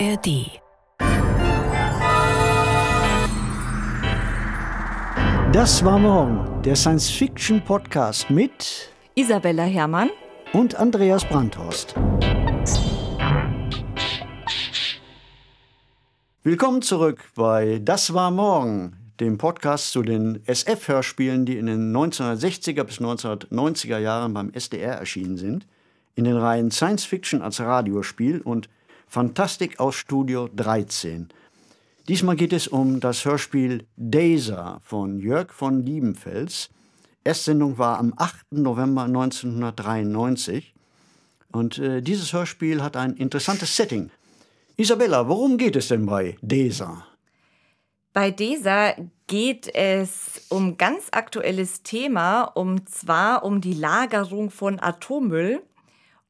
ARD. Das war morgen, der Science-Fiction-Podcast mit Isabella Herrmann und Andreas Brandhorst. Willkommen zurück bei Das war morgen, dem Podcast zu den SF-Hörspielen, die in den 1960er bis 1990er Jahren beim SDR erschienen sind, in den Reihen Science Fiction als Radiospiel und Fantastik aus Studio 13. Diesmal geht es um das Hörspiel Daser von Jörg von Liebenfels. Erstsendung war am 8. November 1993. Und äh, dieses Hörspiel hat ein interessantes Setting. Isabella, worum geht es denn bei Daser? Bei DESA geht es um ganz aktuelles Thema, und zwar um die Lagerung von Atommüll.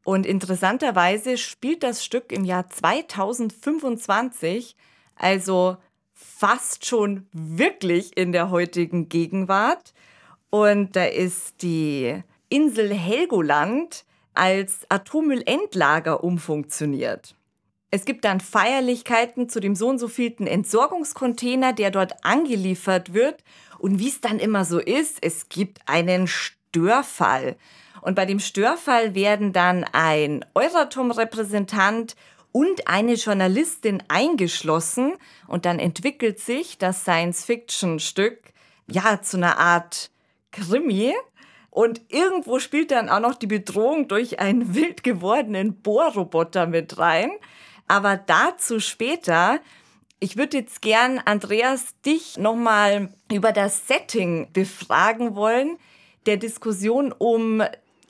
Und interessanterweise spielt das Stück im Jahr 2025, also fast schon wirklich in der heutigen Gegenwart. Und da ist die Insel Helgoland als Atommüllendlager umfunktioniert. Es gibt dann Feierlichkeiten zu dem so und so vielten Entsorgungscontainer, der dort angeliefert wird. Und wie es dann immer so ist, es gibt einen Störfall. Und bei dem Störfall werden dann ein Euratom-Repräsentant und eine Journalistin eingeschlossen. Und dann entwickelt sich das Science-Fiction-Stück ja zu einer Art Krimi. Und irgendwo spielt dann auch noch die Bedrohung durch einen wild gewordenen Bohrroboter mit rein. Aber dazu später. Ich würde jetzt gern, Andreas, dich nochmal über das Setting befragen wollen, der Diskussion um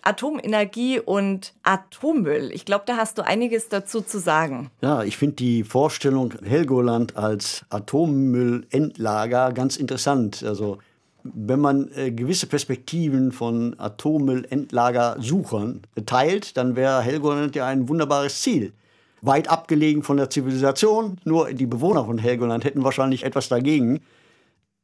Atomenergie und Atommüll. Ich glaube, da hast du einiges dazu zu sagen. Ja, ich finde die Vorstellung Helgoland als Atommüllendlager ganz interessant. Also wenn man äh, gewisse Perspektiven von Atommüllendlagersuchern teilt, dann wäre Helgoland ja ein wunderbares Ziel weit abgelegen von der Zivilisation. Nur die Bewohner von Helgoland hätten wahrscheinlich etwas dagegen.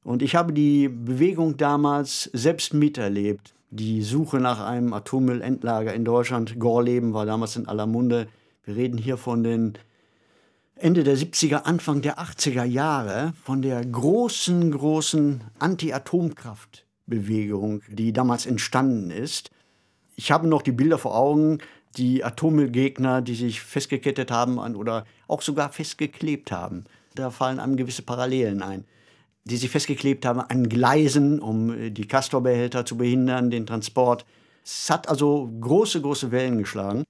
Und ich habe die Bewegung damals selbst miterlebt. Die Suche nach einem Atommüllendlager in Deutschland. Gorleben war damals in aller Munde. Wir reden hier von den Ende der 70er, Anfang der 80er Jahre, von der großen, großen Anti-Atomkraftbewegung, die damals entstanden ist. Ich habe noch die Bilder vor Augen, die Atommüllgegner, die sich festgekettet haben an, oder auch sogar festgeklebt haben. Da fallen einem gewisse Parallelen ein. Die sich festgeklebt haben an Gleisen, um äh, die Castorbehälter zu behindern, den Transport. Es hat also große, große Wellen geschlagen.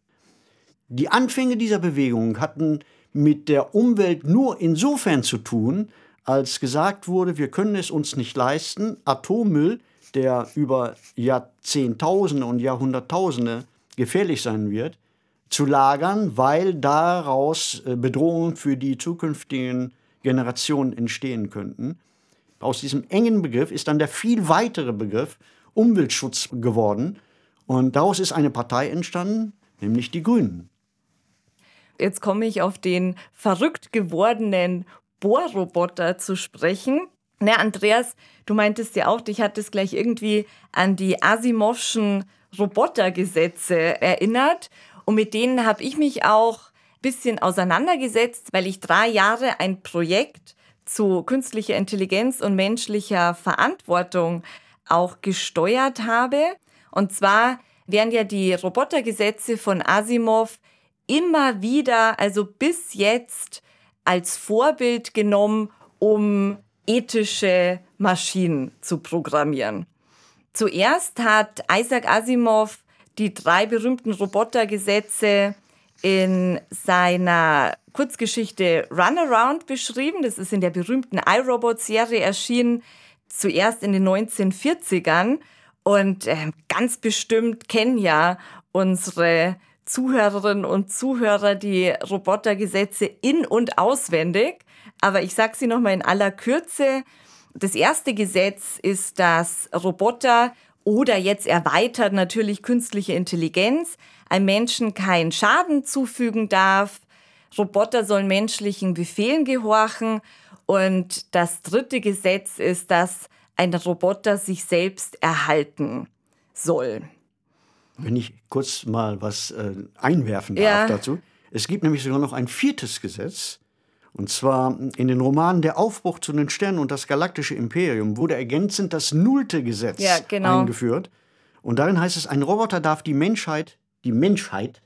Die Anfänge dieser Bewegung hatten mit der Umwelt nur insofern zu tun, als gesagt wurde, wir können es uns nicht leisten, Atommüll, der über Jahrzehntausende und Jahrhunderttausende gefährlich sein wird, zu lagern, weil daraus äh, Bedrohungen für die zukünftigen Generationen entstehen könnten. Aus diesem engen Begriff ist dann der viel weitere Begriff Umweltschutz geworden. Und daraus ist eine Partei entstanden, nämlich die Grünen. Jetzt komme ich auf den verrückt gewordenen Bohrroboter zu sprechen. Na, Andreas, du meintest ja auch, dich hat es gleich irgendwie an die Asimovschen Robotergesetze erinnert. Und mit denen habe ich mich auch ein bisschen auseinandergesetzt, weil ich drei Jahre ein Projekt zu künstlicher Intelligenz und menschlicher Verantwortung auch gesteuert habe. Und zwar werden ja die Robotergesetze von Asimov immer wieder, also bis jetzt, als Vorbild genommen, um ethische Maschinen zu programmieren. Zuerst hat Isaac Asimov die drei berühmten Robotergesetze in seiner Kurzgeschichte Runaround beschrieben. Das ist in der berühmten iRobot-Serie erschienen, zuerst in den 1940ern. Und äh, ganz bestimmt kennen ja unsere Zuhörerinnen und Zuhörer die Robotergesetze in- und auswendig. Aber ich sage sie nochmal in aller Kürze. Das erste Gesetz ist, dass Roboter oder jetzt erweitert natürlich künstliche Intelligenz einem Menschen keinen Schaden zufügen darf. Roboter sollen menschlichen Befehlen gehorchen. Und das dritte Gesetz ist, dass ein Roboter sich selbst erhalten soll. Wenn ich kurz mal was äh, einwerfen darf ja. dazu. Es gibt nämlich sogar noch ein viertes Gesetz, und zwar in den Romanen Der Aufbruch zu den Sternen und das galaktische Imperium wurde ergänzend das nullte Gesetz ja, genau. eingeführt. Und darin heißt es, ein Roboter darf die Menschheit, die Menschheit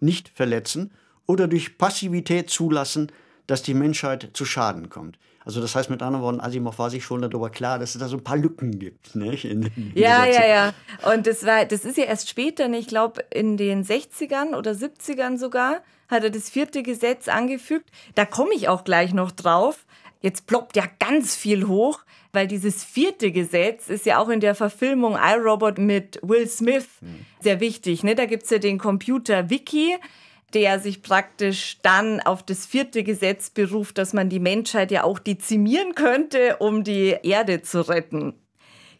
nicht verletzen oder durch Passivität zulassen, dass die Menschheit zu Schaden kommt. Also das heißt mit anderen Worten, Asimov war sich schon darüber klar, dass es da so ein paar Lücken gibt. Nicht? In, in ja, ja, ja. Und das, war, das ist ja erst später, ich glaube in den 60ern oder 70ern sogar, hat er das vierte Gesetz angefügt. Da komme ich auch gleich noch drauf. Jetzt ploppt ja ganz viel hoch, weil dieses vierte Gesetz ist ja auch in der Verfilmung iRobot mit Will Smith hm. sehr wichtig. Ne? Da gibt es ja den Computer Wiki, der sich praktisch dann auf das vierte Gesetz beruft, dass man die Menschheit ja auch dezimieren könnte, um die Erde zu retten.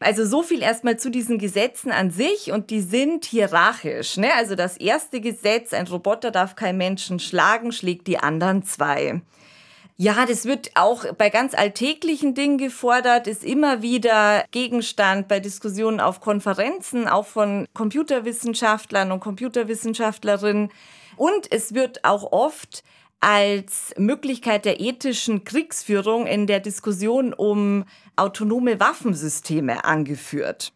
Also so viel erstmal zu diesen Gesetzen an sich und die sind hierarchisch. Ne? Also das erste Gesetz, ein Roboter darf keinen Menschen schlagen, schlägt die anderen zwei. Ja, das wird auch bei ganz alltäglichen Dingen gefordert, ist immer wieder Gegenstand bei Diskussionen auf Konferenzen, auch von Computerwissenschaftlern und Computerwissenschaftlerinnen. Und es wird auch oft als Möglichkeit der ethischen Kriegsführung in der Diskussion um autonome Waffensysteme angeführt.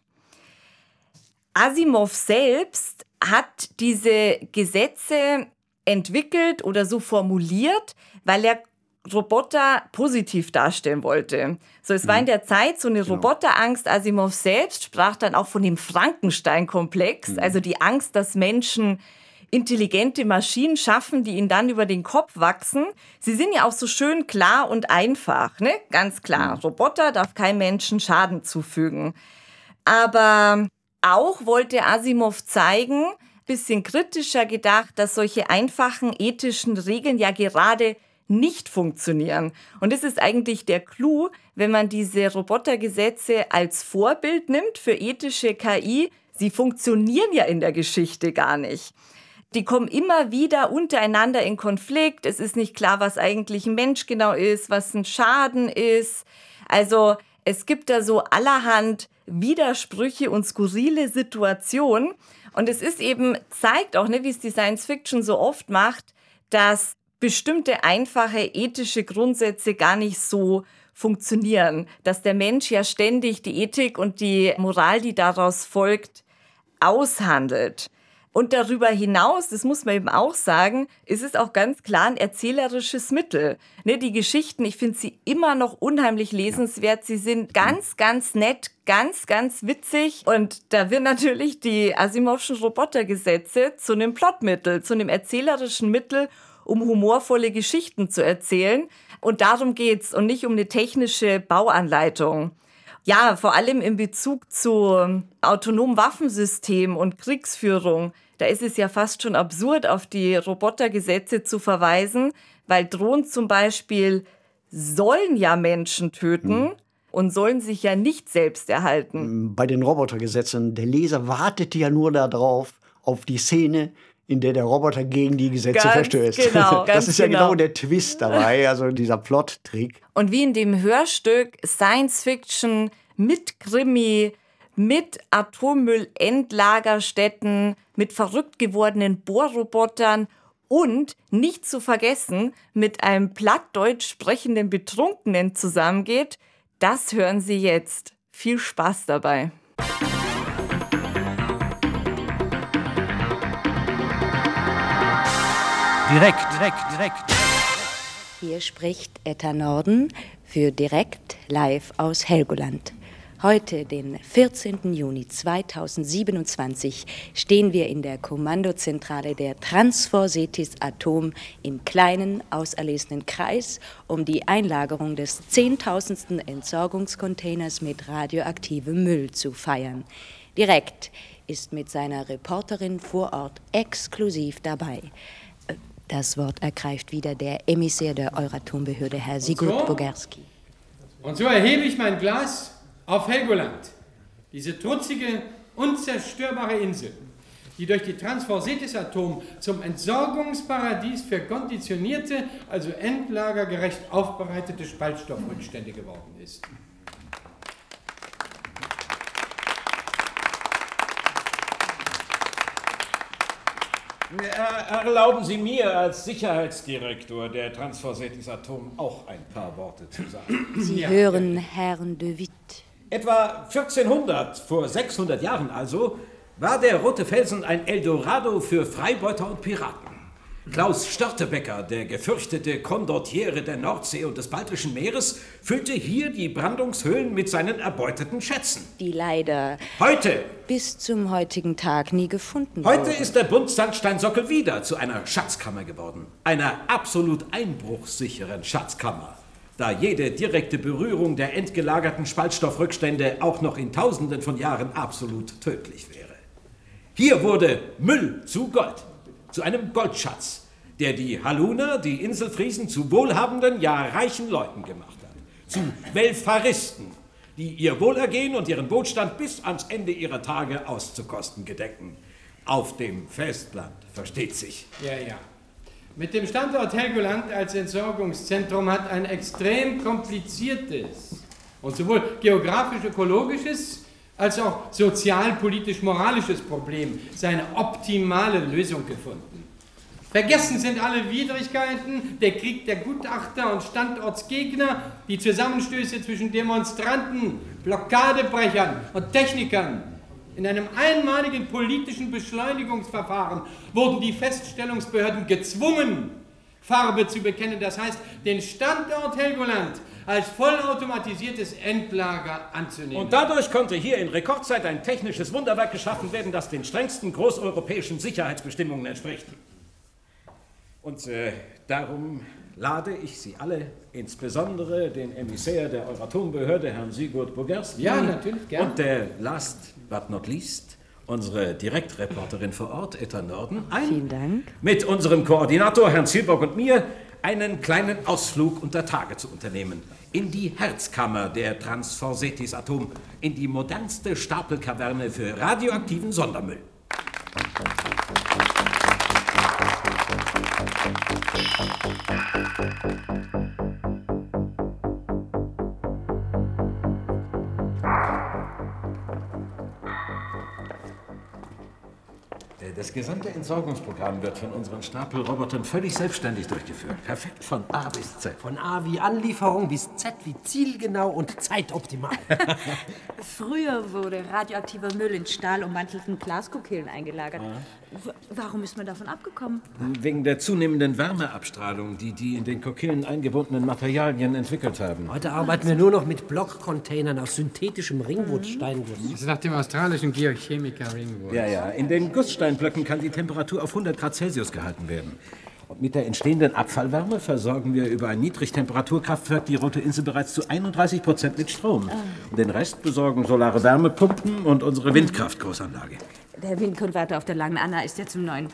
Asimov selbst hat diese Gesetze entwickelt oder so formuliert, weil er Roboter positiv darstellen wollte. So, es war in mhm. der Zeit so eine genau. Roboterangst. Asimov selbst sprach dann auch von dem Frankenstein-Komplex, mhm. also die Angst, dass Menschen intelligente Maschinen schaffen, die ihnen dann über den Kopf wachsen. Sie sind ja auch so schön klar und einfach, ne? Ganz klar. Mhm. Roboter darf kein Menschen Schaden zufügen. Aber auch wollte Asimov zeigen, bisschen kritischer gedacht, dass solche einfachen ethischen Regeln ja gerade nicht funktionieren. Und das ist eigentlich der Clou, wenn man diese Robotergesetze als Vorbild nimmt für ethische KI. Sie funktionieren ja in der Geschichte gar nicht die kommen immer wieder untereinander in Konflikt. Es ist nicht klar, was eigentlich ein Mensch genau ist, was ein Schaden ist. Also es gibt da so allerhand Widersprüche und skurrile Situationen. Und es ist eben, zeigt auch, ne, wie es die Science Fiction so oft macht, dass bestimmte einfache ethische Grundsätze gar nicht so funktionieren. Dass der Mensch ja ständig die Ethik und die Moral, die daraus folgt, aushandelt. Und darüber hinaus, das muss man eben auch sagen, ist es auch ganz klar ein erzählerisches Mittel. Ne, die Geschichten, ich finde sie immer noch unheimlich lesenswert. Sie sind ganz, ganz nett, ganz, ganz witzig. Und da wird natürlich die Asimovschen Robotergesetze zu einem Plotmittel, zu einem erzählerischen Mittel, um humorvolle Geschichten zu erzählen. Und darum geht's und nicht um eine technische Bauanleitung. Ja, vor allem in Bezug zu autonomen Waffensystemen und Kriegsführung da ist es ja fast schon absurd, auf die Robotergesetze zu verweisen, weil Drohnen zum Beispiel sollen ja Menschen töten. Hm. Und sollen sich ja nicht selbst erhalten. Bei den Robotergesetzen, der Leser wartet ja nur darauf, auf die Szene, in der der Roboter gegen die Gesetze ganz verstößt. Genau, das ist ja genau. genau der Twist dabei, also dieser Plot-Trick. Und wie in dem Hörstück Science Fiction mit Krimi, mit Atommüllendlagerstätten, mit verrückt gewordenen Bohrrobotern und nicht zu vergessen mit einem plattdeutsch sprechenden Betrunkenen zusammengeht, das hören Sie jetzt. Viel Spaß dabei. Direkt, direkt, direkt. Hier spricht Etta Norden für Direkt live aus Helgoland. Heute, den 14. Juni 2027, stehen wir in der Kommandozentrale der Transforsetis Atom im kleinen, auserlesenen Kreis, um die Einlagerung des zehntausendsten Entsorgungscontainers mit radioaktivem Müll zu feiern. Direkt ist mit seiner Reporterin vor Ort exklusiv dabei. Das Wort ergreift wieder der Emissär der Euratombehörde, Herr Sigurd so? Bogerski. Und so erhebe ich mein Glas auf Helgoland, diese trutzige, unzerstörbare Insel, die durch die Transforsetis-Atom zum Entsorgungsparadies für konditionierte, also endlagergerecht aufbereitete Spaltstoffrückstände geworden ist. Erlauben Sie mir als Sicherheitsdirektor der Transforsetis Atom auch ein paar Worte zu sagen. Sie ja. hören Herrn de Witt. Etwa 1400, vor 600 Jahren also, war der Rote Felsen ein Eldorado für Freibeuter und Piraten. Klaus Störtebecker, der gefürchtete Kondottiere der Nordsee und des Baltischen Meeres, füllte hier die Brandungshöhlen mit seinen erbeuteten Schätzen. Die leider heute bis zum heutigen Tag nie gefunden wurden. Heute ist der Buntsandsteinsockel wieder zu einer Schatzkammer geworden. Einer absolut einbruchssicheren Schatzkammer. Da jede direkte Berührung der entgelagerten Spaltstoffrückstände auch noch in Tausenden von Jahren absolut tödlich wäre. Hier wurde Müll zu Gold zu einem Goldschatz, der die Haluna, die Inselfriesen, zu wohlhabenden, ja reichen Leuten gemacht hat. Zu Welfaristen, die ihr Wohlergehen und ihren Wohlstand bis ans Ende ihrer Tage auszukosten gedenken. Auf dem Festland, versteht sich. Ja, ja. Mit dem Standort Helgoland als Entsorgungszentrum hat ein extrem kompliziertes und sowohl geografisch-ökologisches als auch sozialpolitisch-moralisches Problem seine optimale Lösung gefunden. Vergessen sind alle Widrigkeiten, der Krieg der Gutachter und Standortsgegner, die Zusammenstöße zwischen Demonstranten, Blockadebrechern und Technikern. In einem einmaligen politischen Beschleunigungsverfahren wurden die Feststellungsbehörden gezwungen, Farbe zu bekennen, das heißt, den Standort Helgoland als vollautomatisiertes Endlager anzunehmen. Und dadurch konnte hier in Rekordzeit ein technisches Wunderwerk geschaffen werden, das den strengsten großeuropäischen Sicherheitsbestimmungen entspricht. Und äh, darum lade ich Sie alle, insbesondere den Emissär der Euratombehörde, Herrn Sigurd Bogerski, ja, und der last but not least, unsere Direktreporterin vor Ort, Etta Norden, ein. Vielen Dank. Mit unserem Koordinator, Herrn Zielbock und mir, einen kleinen Ausflug unter Tage zu unternehmen. In die Herzkammer der Transforsetis Atom, in die modernste Stapelkaverne für radioaktiven Sondermüll. Das gesamte Entsorgungsprogramm wird von unseren Stapelrobotern völlig selbstständig durchgeführt. Perfekt von A bis Z. Von A wie Anlieferung bis Z wie zielgenau und zeitoptimal. Früher wurde radioaktiver Müll in stahlummantelten Glaskokillen eingelagert. Warum ist man davon abgekommen? Wegen der zunehmenden Wärmeabstrahlung, die die in den Kokillen eingebundenen Materialien entwickelt haben. Heute arbeiten wir nur noch mit Blockcontainern aus synthetischem Ringwurzsteinguss. Das ist nach dem australischen Geochemiker Ringwurz. Ja, ja. In den Gusssteinblöcken Blöcken kann die Temperatur auf 100 Grad Celsius gehalten werden. Und mit der entstehenden Abfallwärme versorgen wir über ein Niedrigtemperaturkraftwerk die Rote Insel bereits zu 31 Prozent mit Strom. Und den Rest besorgen solare Wärmepumpen und unsere Windkraftgroßanlage. Der Windkonverter auf der Langen Anna ist ja zum neuen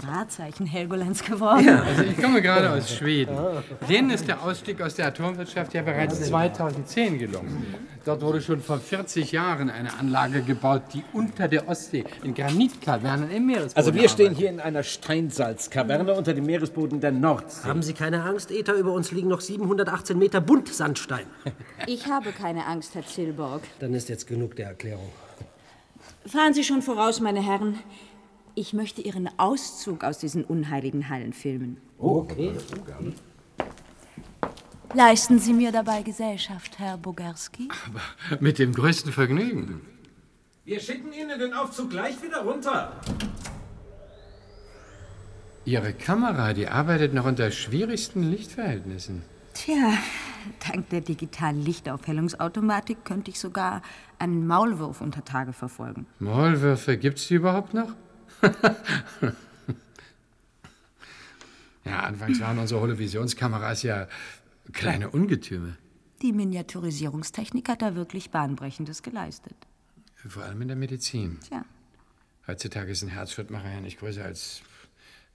Wahrzeichen Helgolands geworden. Ja, also ich komme gerade aus Schweden. Denen ist der Ausstieg aus der Atomwirtschaft ja bereits 2010 gelungen. Dort wurde schon vor 40 Jahren eine Anlage gebaut, die unter der Ostsee in Granitkavernen im Meeresboden Also wir stehen hier in einer Steinsalzkaverne unter dem Meeresboden der Nordsee. Haben Sie keine Angst, Ether? Über uns liegen noch 718 Meter Buntsandstein. Ich habe keine Angst, Herr Zillborg. Dann ist jetzt genug der Erklärung. Fahren Sie schon voraus, meine Herren. Ich möchte Ihren Auszug aus diesen unheiligen Hallen filmen. Okay. Leisten Sie mir dabei Gesellschaft, Herr Bogarski? Aber mit dem größten Vergnügen. Wir schicken Ihnen den Aufzug gleich wieder runter. Ihre Kamera, die arbeitet noch unter schwierigsten Lichtverhältnissen. Tja, dank der digitalen Lichtaufhellungsautomatik könnte ich sogar einen Maulwurf unter Tage verfolgen. Maulwürfe, gibt's die überhaupt noch? ja, anfangs waren unsere Holovisionskameras ja kleine Ungetüme. Die Miniaturisierungstechnik hat da wirklich Bahnbrechendes geleistet. Vor allem in der Medizin. Tja. Heutzutage ist ein Herzschrittmacher ja nicht größer als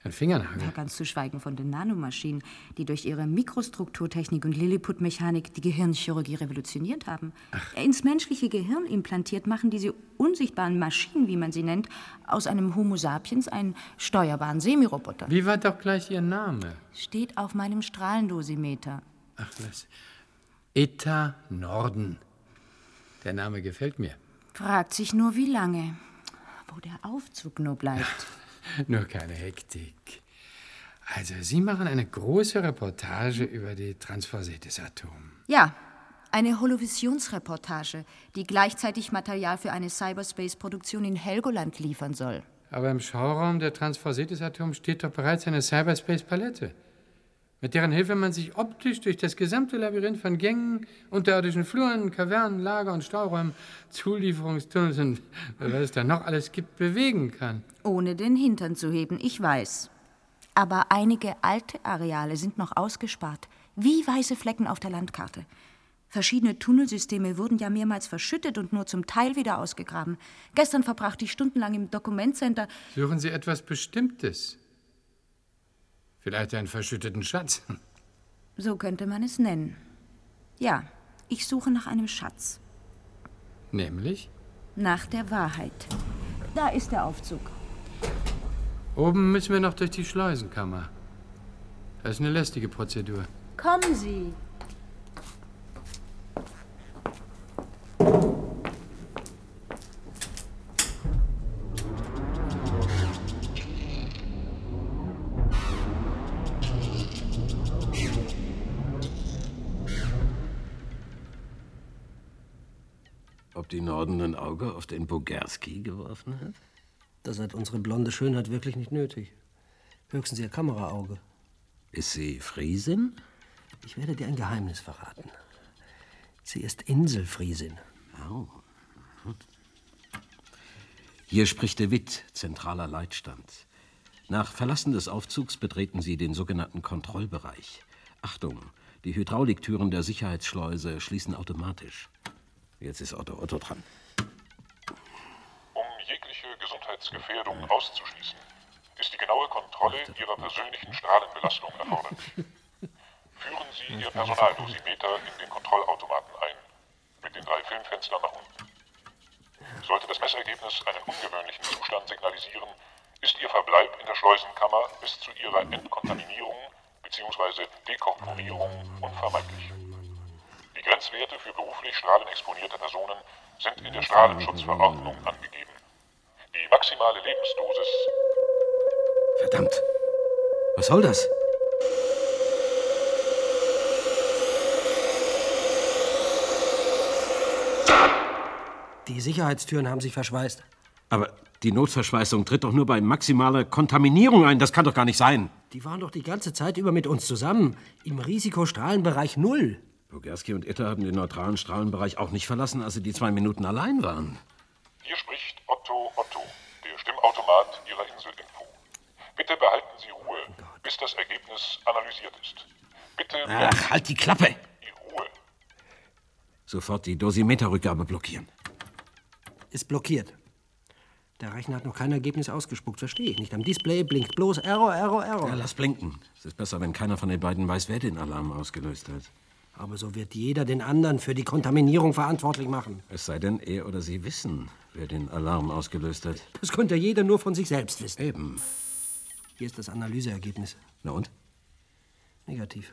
ein Fingernagel. Ja, ganz zu schweigen von den Nanomaschinen, die durch ihre Mikrostrukturtechnik und Lilliput-Mechanik die Gehirnchirurgie revolutioniert haben. Ach. Ins menschliche Gehirn implantiert machen diese unsichtbaren Maschinen, wie man sie nennt, aus einem Homo sapiens einen steuerbaren Semiroboter. Wie war doch gleich Ihr Name? Steht auf meinem Strahlendosimeter. Ach, was? Eta Norden. Der Name gefällt mir. Fragt sich nur, wie lange. Wo der Aufzug nur bleibt. Nur keine Hektik. Also, Sie machen eine große Reportage über die Transforse des Atoms. Ja, eine Holovisionsreportage, die gleichzeitig Material für eine Cyberspace-Produktion in Helgoland liefern soll. Aber im Schauraum der Transforse des Atoms steht doch bereits eine Cyberspace-Palette, mit deren Hilfe man sich optisch durch das gesamte Labyrinth von Gängen, unterirdischen Fluren, Kavernen, Lager und Stauräumen, Zulieferungstunnels und was es da noch alles gibt, bewegen kann. Ohne den Hintern zu heben, ich weiß. Aber einige alte Areale sind noch ausgespart, wie weiße Flecken auf der Landkarte. Verschiedene Tunnelsysteme wurden ja mehrmals verschüttet und nur zum Teil wieder ausgegraben. Gestern verbrachte ich stundenlang im Dokumentcenter. Suchen Sie etwas Bestimmtes? Vielleicht einen verschütteten Schatz? So könnte man es nennen. Ja, ich suche nach einem Schatz. Nämlich? Nach der Wahrheit. Da ist der Aufzug. Oben müssen wir noch durch die Schleusenkammer. Das ist eine lästige Prozedur. Kommen Sie. Ein Auge auf den Bogerski geworfen hat? Das hat unsere blonde Schönheit wirklich nicht nötig. Höchstens ihr Kameraauge. Ist sie Friesin? Ich werde dir ein Geheimnis verraten. Sie ist Inselfriesin. Oh. Hier spricht de Witt, zentraler Leitstand. Nach Verlassen des Aufzugs betreten Sie den sogenannten Kontrollbereich. Achtung, die Hydrauliktüren der Sicherheitsschleuse schließen automatisch. Jetzt ist Otto Otto dran. Um jegliche Gesundheitsgefährdung auszuschließen, ist die genaue Kontrolle Ihrer persönlichen Strahlenbelastung erforderlich. Führen Sie Ihr Personaldosimeter in den Kontrollautomaten ein, mit den drei Filmfenstern nach unten. Sollte das Messergebnis einen ungewöhnlichen Zustand signalisieren, ist Ihr Verbleib in der Schleusenkammer bis zu Ihrer Entkontaminierung bzw. Dekomponierung unvermeidlich. Die Grenzwerte für beruflich strahlenexponierte Personen sind in der Strahlenschutzverordnung angegeben. Die maximale Lebensdosis Verdammt! Was soll das? Die Sicherheitstüren haben sich verschweißt. Aber die Notverschweißung tritt doch nur bei maximaler Kontaminierung ein. Das kann doch gar nicht sein. Die waren doch die ganze Zeit über mit uns zusammen. Im Risikostrahlenbereich Null. Bogerski und Itter haben den neutralen Strahlenbereich auch nicht verlassen, als sie die zwei Minuten allein waren. Hier spricht Otto Otto, der Stimmautomat Ihrer Inselinfo. Bitte behalten Sie Ruhe, bis das Ergebnis analysiert ist. Bitte Ach, halt die Klappe! die Ruhe. Sofort die Dosimeterrückgabe blockieren. Ist blockiert. Der Rechner hat noch kein Ergebnis ausgespuckt, verstehe ich nicht. Am Display blinkt bloß Error, Error, Error. Ja, lass blinken. Es ist besser, wenn keiner von den beiden weiß, wer den Alarm ausgelöst hat. Aber so wird jeder den anderen für die Kontaminierung verantwortlich machen. Es sei denn, er oder sie wissen, wer den Alarm ausgelöst hat. Das könnte jeder nur von sich selbst wissen. Eben. Hier ist das Analyseergebnis. Na und? Negativ.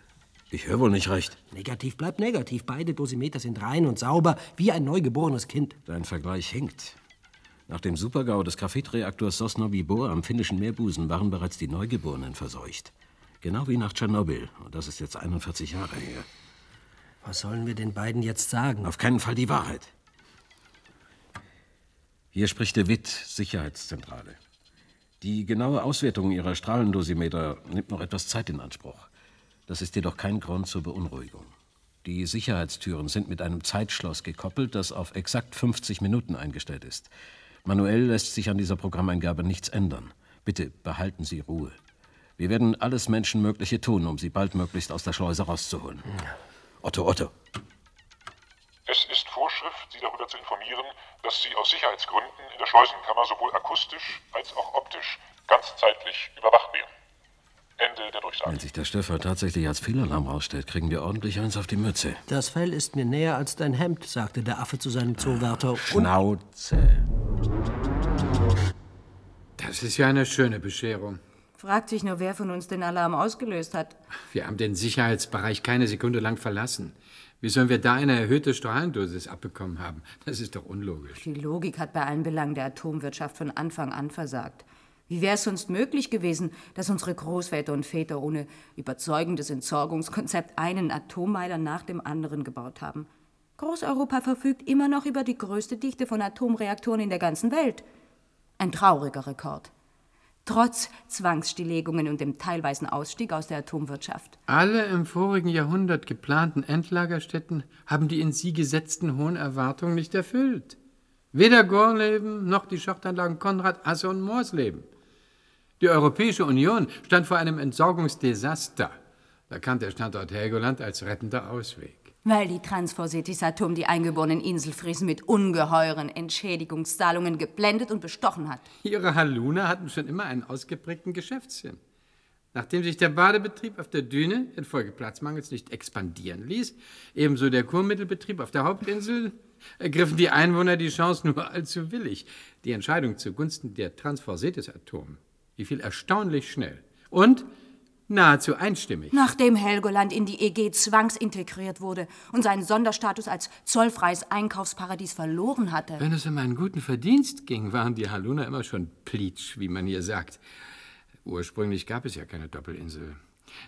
Ich höre wohl nicht recht. Negativ bleibt negativ. Beide Dosimeter sind rein und sauber, wie ein neugeborenes Kind. Dein Vergleich hinkt. Nach dem Supergau des Graphitreaktors Sosnovyj Bor am finnischen Meerbusen waren bereits die Neugeborenen verseucht. Genau wie nach Tschernobyl. Und das ist jetzt 41 Jahre her. Was sollen wir den beiden jetzt sagen? Auf keinen Fall die Wahrheit. Hier spricht der WIT, Sicherheitszentrale. Die genaue Auswertung Ihrer Strahlendosimeter nimmt noch etwas Zeit in Anspruch. Das ist jedoch kein Grund zur Beunruhigung. Die Sicherheitstüren sind mit einem Zeitschloss gekoppelt, das auf exakt 50 Minuten eingestellt ist. Manuell lässt sich an dieser Programmeingabe nichts ändern. Bitte behalten Sie Ruhe. Wir werden alles Menschenmögliche tun, um Sie baldmöglichst aus der Schleuse rauszuholen. Otto, Otto. Es ist Vorschrift, Sie darüber zu informieren, dass Sie aus Sicherheitsgründen in der Schleusenkammer sowohl akustisch als auch optisch ganzzeitlich überwacht werden. Ende der Durchsage. Wenn sich der Stefan tatsächlich als Fehlalarm rausstellt, kriegen wir ordentlich eins auf die Mütze. Das Fell ist mir näher als dein Hemd, sagte der Affe zu seinem Zoowärter. Und Schnauze. Das ist ja eine schöne Bescherung. Fragt sich nur, wer von uns den Alarm ausgelöst hat. Wir haben den Sicherheitsbereich keine Sekunde lang verlassen. Wie sollen wir da eine erhöhte Strahlendosis abbekommen haben? Das ist doch unlogisch. Die Logik hat bei allen Belangen der Atomwirtschaft von Anfang an versagt. Wie wäre es sonst möglich gewesen, dass unsere Großväter und Väter ohne überzeugendes Entsorgungskonzept einen Atommeiler nach dem anderen gebaut haben? Großeuropa verfügt immer noch über die größte Dichte von Atomreaktoren in der ganzen Welt. Ein trauriger Rekord. Trotz Zwangsstilllegungen und dem teilweisen Ausstieg aus der Atomwirtschaft. Alle im vorigen Jahrhundert geplanten Endlagerstätten haben die in sie gesetzten hohen Erwartungen nicht erfüllt. Weder Gorleben noch die Schachtanlagen Konrad, Asse und Morsleben. Die Europäische Union stand vor einem Entsorgungsdesaster. Da kam der Standort Helgoland als rettender Ausweg. Weil die Transforcetis Atom die eingeborenen Inselfriesen mit ungeheuren Entschädigungszahlungen geblendet und bestochen hat. Ihre Haluna hatten schon immer einen ausgeprägten Geschäftssinn. Nachdem sich der Badebetrieb auf der Düne infolge Platzmangels nicht expandieren ließ, ebenso der Kurmittelbetrieb auf der Hauptinsel, ergriffen die Einwohner die Chance nur allzu willig. Die Entscheidung zugunsten der Transforcetis Atom die fiel erstaunlich schnell und nahezu einstimmig. Nachdem Helgoland in die EG zwangsintegriert wurde und seinen Sonderstatus als zollfreies Einkaufsparadies verloren hatte. Wenn es um einen guten Verdienst ging, waren die Haluna immer schon Pleatsch, wie man hier sagt. Ursprünglich gab es ja keine Doppelinsel.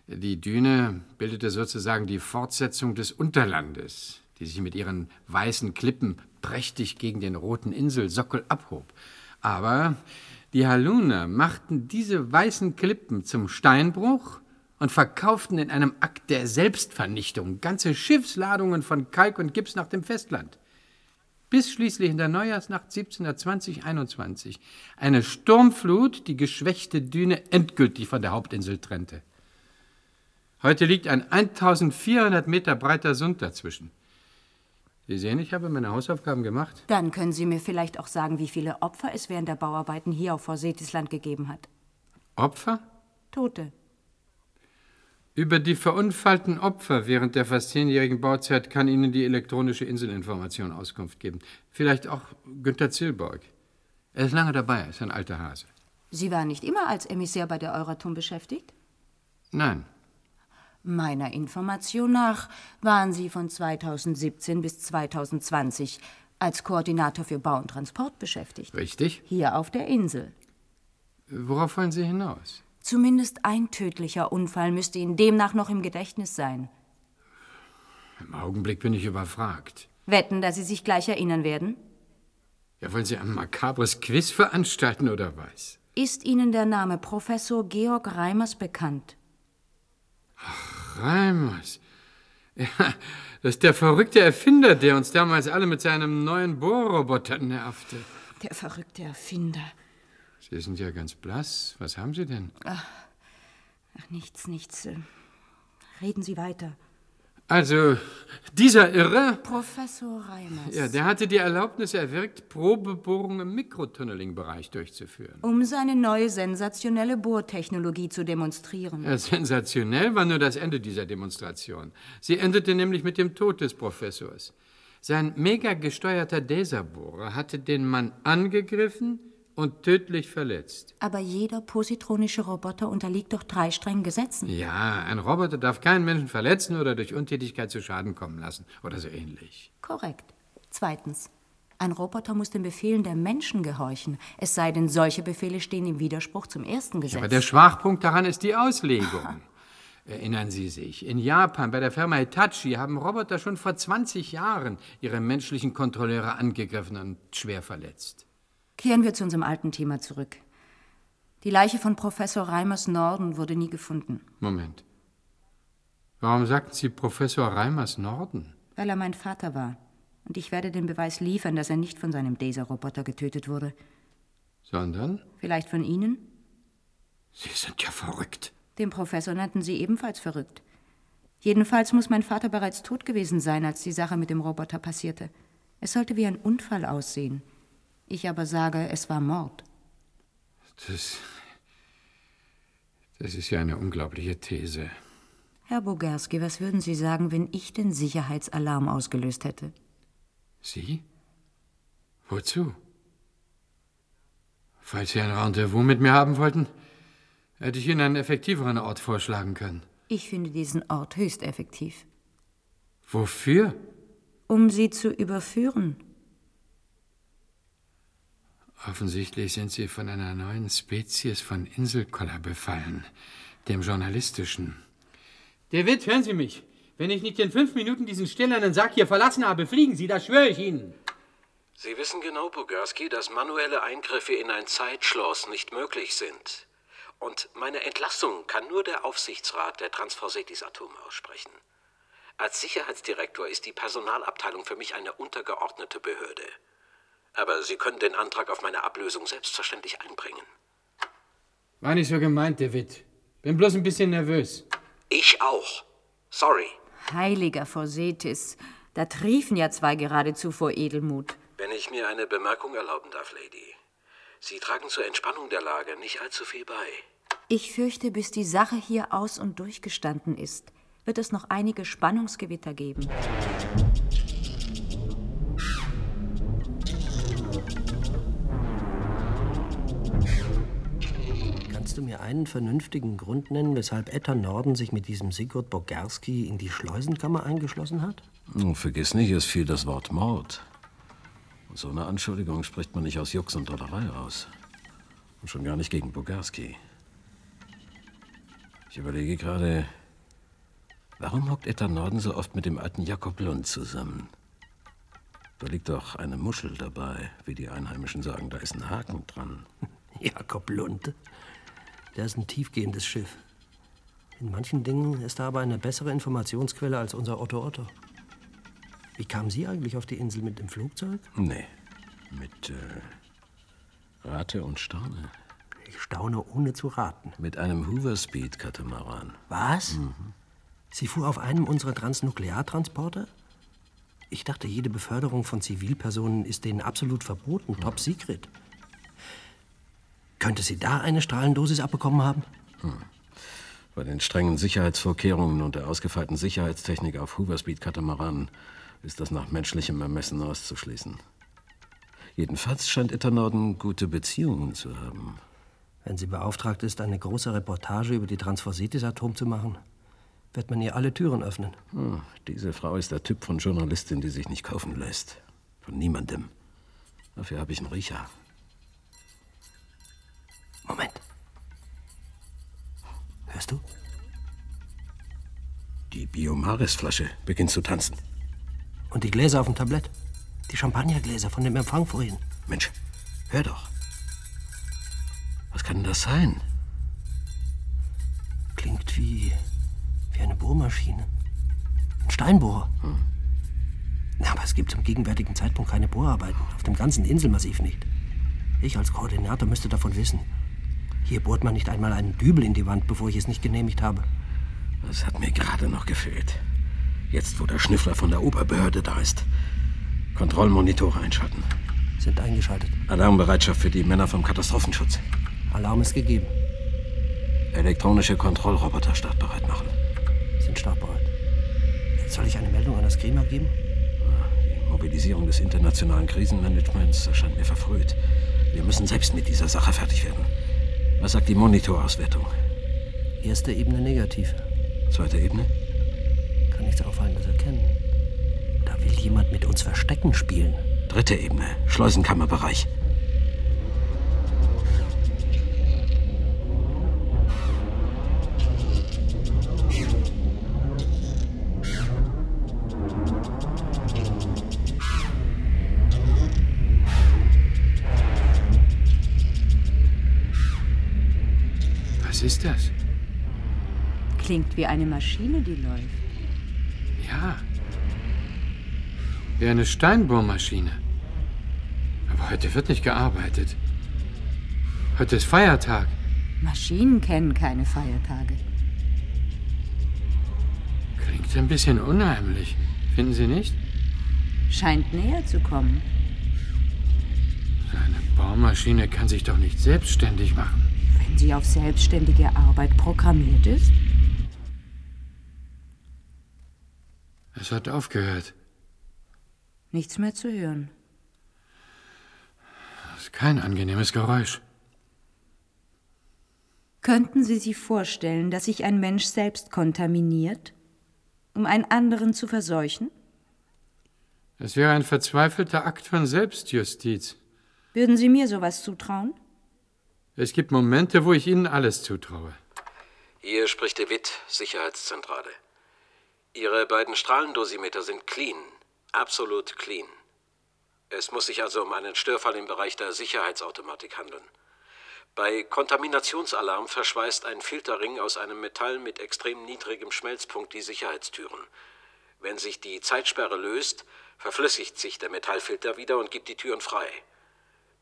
Die Düne bildete sozusagen die Fortsetzung des Unterlandes, die sich mit ihren weißen Klippen prächtig gegen den roten Inselsockel abhob. Aber die Haluna machten diese weißen Klippen zum Steinbruch und verkauften in einem Akt der Selbstvernichtung ganze Schiffsladungen von Kalk und Gips nach dem Festland. Bis schließlich in der Neujahrsnacht 1720-21 eine Sturmflut die geschwächte Düne endgültig von der Hauptinsel trennte. Heute liegt ein 1400 Meter breiter Sund dazwischen. Sie sehen, ich habe meine Hausaufgaben gemacht. Dann können Sie mir vielleicht auch sagen, wie viele Opfer es während der Bauarbeiten hier auf Vorsetisland gegeben hat. Opfer? Tote. Über die verunfallten Opfer während der fast zehnjährigen Bauzeit kann Ihnen die elektronische Inselinformation Auskunft geben. Vielleicht auch Günter Zillborg. Er ist lange dabei, er ist ein alter Hase. Sie waren nicht immer als Emissär bei der Euratom beschäftigt? Nein, Meiner Information nach waren Sie von 2017 bis 2020 als Koordinator für Bau und Transport beschäftigt. Richtig. Hier auf der Insel. Worauf wollen Sie hinaus? Zumindest ein tödlicher Unfall müsste Ihnen demnach noch im Gedächtnis sein. Im Augenblick bin ich überfragt. Wetten, dass Sie sich gleich erinnern werden? Ja, wollen Sie ein makabres Quiz veranstalten oder was? Ist Ihnen der Name Professor Georg Reimers bekannt? Ach, Reimers. Ja, das ist der verrückte Erfinder, der uns damals alle mit seinem neuen Bohrroboter nervte. Der verrückte Erfinder. Sie sind ja ganz blass. Was haben Sie denn? Ach, ach nichts, nichts. Reden Sie weiter. Also, dieser Irre. Professor Reimers. Ja, der hatte die Erlaubnis erwirkt, Probebohrungen im Mikrotunneling-Bereich durchzuführen. Um seine neue sensationelle Bohrtechnologie zu demonstrieren. Ja, sensationell war nur das Ende dieser Demonstration. Sie endete nämlich mit dem Tod des Professors. Sein mega gesteuerter Laserbohrer hatte den Mann angegriffen, und tödlich verletzt. Aber jeder positronische Roboter unterliegt doch drei strengen Gesetzen. Ja, ein Roboter darf keinen Menschen verletzen oder durch Untätigkeit zu Schaden kommen lassen oder so ähnlich. Korrekt. Zweitens. Ein Roboter muss den Befehlen der Menschen gehorchen, es sei denn, solche Befehle stehen im Widerspruch zum ersten Gesetz. Ja, aber der Schwachpunkt daran ist die Auslegung. Erinnern Sie sich, in Japan bei der Firma Hitachi haben Roboter schon vor 20 Jahren ihre menschlichen Kontrolleure angegriffen und schwer verletzt. Kehren wir zu unserem alten Thema zurück. Die Leiche von Professor Reimers Norden wurde nie gefunden. Moment. Warum sagten Sie Professor Reimers Norden? Weil er mein Vater war. Und ich werde den Beweis liefern, dass er nicht von seinem Daser-Roboter getötet wurde. Sondern? Vielleicht von Ihnen? Sie sind ja verrückt. Den Professor nannten Sie ebenfalls verrückt. Jedenfalls muss mein Vater bereits tot gewesen sein, als die Sache mit dem Roboter passierte. Es sollte wie ein Unfall aussehen. Ich aber sage, es war Mord. Das. Das ist ja eine unglaubliche These. Herr Bogerski, was würden Sie sagen, wenn ich den Sicherheitsalarm ausgelöst hätte? Sie? Wozu? Falls Sie ein Rendezvous mit mir haben wollten, hätte ich Ihnen einen effektiveren Ort vorschlagen können. Ich finde diesen Ort höchst effektiv. Wofür? Um Sie zu überführen. Offensichtlich sind Sie von einer neuen Spezies von Inselkoller befallen, dem journalistischen. David, hören Sie mich. Wenn ich nicht in fünf Minuten diesen stählernen Sack hier verlassen habe, fliegen Sie, das schwöre ich Ihnen. Sie wissen genau, Bogarski, dass manuelle Eingriffe in ein Zeitschloss nicht möglich sind. Und meine Entlassung kann nur der Aufsichtsrat der Transforsetis Atom aussprechen. Als Sicherheitsdirektor ist die Personalabteilung für mich eine untergeordnete Behörde. Aber Sie können den Antrag auf meine Ablösung selbstverständlich einbringen. War nicht so gemeint, David. Bin bloß ein bisschen nervös. Ich auch. Sorry. Heiliger Forsetis, da triefen ja zwei geradezu vor Edelmut. Wenn ich mir eine Bemerkung erlauben darf, Lady. Sie tragen zur Entspannung der Lage nicht allzu viel bei. Ich fürchte, bis die Sache hier aus und durchgestanden ist, wird es noch einige Spannungsgewitter geben. Du mir einen vernünftigen Grund nennen, weshalb Etta Norden sich mit diesem Sigurd Bogerski in die Schleusenkammer eingeschlossen hat? Oh, vergiss nicht, es fiel das Wort Mord. Und so eine Anschuldigung spricht man nicht aus Jux und Dollerei aus. Und schon gar nicht gegen Bogarski. Ich überlege gerade, warum hockt Etta Norden so oft mit dem alten Jakob Lund zusammen? Da liegt doch eine Muschel dabei, wie die Einheimischen sagen, da ist ein Haken dran. Jakob Lund. Der ist ein tiefgehendes Schiff. In manchen Dingen ist er aber eine bessere Informationsquelle als unser Otto Otto. Wie kamen Sie eigentlich auf die Insel mit dem Flugzeug? Nee, mit äh, Rate und Staune. Ich staune ohne zu raten. Mit einem Hoover Speed Katamaran. Was? Sie fuhr auf einem unserer Transnukleartransporter? Ich dachte, jede Beförderung von Zivilpersonen ist denen absolut verboten, top secret. Könnte sie da eine Strahlendosis abbekommen haben? Bei den strengen Sicherheitsvorkehrungen und der ausgefeilten Sicherheitstechnik auf Hoover Speed Katamaranen ist das nach menschlichem Ermessen auszuschließen. Jedenfalls scheint Etta Norden gute Beziehungen zu haben. Wenn sie beauftragt ist, eine große Reportage über die Transforsetis-Atom zu machen, wird man ihr alle Türen öffnen. Hm, diese Frau ist der Typ von Journalistin, die sich nicht kaufen lässt. Von niemandem. Dafür habe ich einen Riecher. Moment. Hörst du? Die Biomaris-Flasche beginnt zu tanzen. Und die Gläser auf dem Tablett? Die Champagnergläser von dem Empfang vorhin. Mensch, hör doch. Was kann denn das sein? Klingt wie, wie eine Bohrmaschine. Ein Steinbohrer. Na, Aber es gibt zum gegenwärtigen Zeitpunkt keine Bohrarbeiten. Auf dem ganzen Inselmassiv nicht. Ich als Koordinator müsste davon wissen. Hier bohrt man nicht einmal einen Dübel in die Wand, bevor ich es nicht genehmigt habe. Das hat mir gerade noch gefehlt. Jetzt, wo der Schnüffler von der Oberbehörde da ist. Kontrollmonitore einschalten. Sind eingeschaltet. Alarmbereitschaft für die Männer vom Katastrophenschutz. Alarm ist gegeben. Elektronische Kontrollroboter startbereit machen. Sind startbereit. Soll ich eine Meldung an das Klima geben? Die Mobilisierung des internationalen Krisenmanagements erscheint mir verfrüht. Wir müssen selbst mit dieser Sache fertig werden. Was sagt die Monitorauswertung? Erste Ebene negativ. Zweite Ebene? Kann nichts Auffallendes erkennen. Da will jemand mit uns Verstecken spielen. Dritte Ebene, Schleusenkammerbereich. Klingt wie eine Maschine, die läuft. Ja. Wie eine Steinbohrmaschine. Aber heute wird nicht gearbeitet. Heute ist Feiertag. Maschinen kennen keine Feiertage. Klingt ein bisschen unheimlich. Finden Sie nicht? Scheint näher zu kommen. Eine Bohrmaschine kann sich doch nicht selbstständig machen. Wenn sie auf selbstständige Arbeit programmiert ist? Es hat aufgehört. Nichts mehr zu hören. Das ist kein angenehmes Geräusch. Könnten Sie sich vorstellen, dass sich ein Mensch selbst kontaminiert, um einen anderen zu verseuchen? Es wäre ein verzweifelter Akt von Selbstjustiz. Würden Sie mir sowas zutrauen? Es gibt Momente, wo ich Ihnen alles zutraue. Hier spricht De Witt, Sicherheitszentrale. Ihre beiden Strahlendosimeter sind clean, absolut clean. Es muss sich also um einen Störfall im Bereich der Sicherheitsautomatik handeln. Bei Kontaminationsalarm verschweißt ein Filterring aus einem Metall mit extrem niedrigem Schmelzpunkt die Sicherheitstüren. Wenn sich die Zeitsperre löst, verflüssigt sich der Metallfilter wieder und gibt die Türen frei.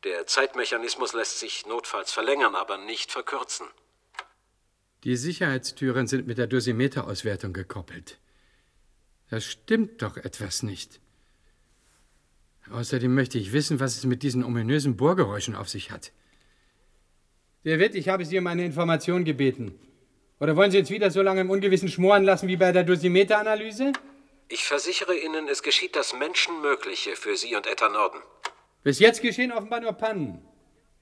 Der Zeitmechanismus lässt sich notfalls verlängern, aber nicht verkürzen. Die Sicherheitstüren sind mit der Dosimeterauswertung gekoppelt. Da stimmt doch etwas nicht. Außerdem möchte ich wissen, was es mit diesen ominösen Bohrgeräuschen auf sich hat. Der Witt, ich habe Sie um eine Information gebeten. Oder wollen Sie uns wieder so lange im Ungewissen schmoren lassen wie bei der Dosimeteranalyse? Ich versichere Ihnen, es geschieht das Menschenmögliche für Sie und Etta Norden. Bis jetzt geschehen offenbar nur Pannen.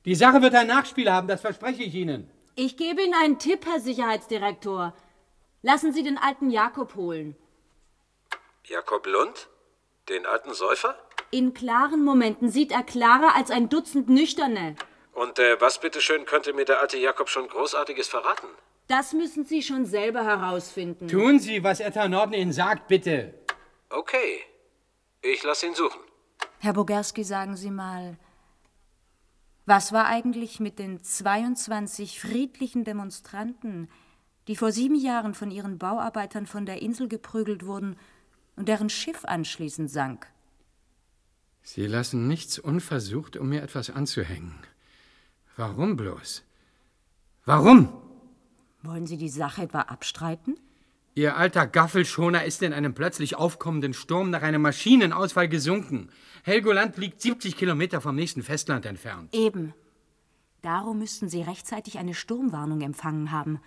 Die Sache wird ein Nachspiel haben, das verspreche ich Ihnen. Ich gebe Ihnen einen Tipp, Herr Sicherheitsdirektor. Lassen Sie den alten Jakob holen. Jakob Lund? Den alten Säufer? In klaren Momenten sieht er klarer als ein Dutzend Nüchterne. Und äh, was bitteschön könnte mir der alte Jakob schon Großartiges verraten? Das müssen Sie schon selber herausfinden. Tun Sie, was Etta Norden Ihnen sagt, bitte. Okay. Ich lasse ihn suchen. Herr Bogerski, sagen Sie mal, was war eigentlich mit den 22 friedlichen Demonstranten, die vor sieben Jahren von ihren Bauarbeitern von der Insel geprügelt wurden und deren Schiff anschließend sank? Sie lassen nichts unversucht, um mir etwas anzuhängen. Warum bloß? Warum? Wollen Sie die Sache etwa abstreiten? Ihr alter Gaffelschoner ist in einem plötzlich aufkommenden Sturm nach einem Maschinenausfall gesunken. Helgoland liegt 70 Kilometer vom nächsten Festland entfernt. Eben. Darum müssten Sie rechtzeitig eine Sturmwarnung empfangen haben.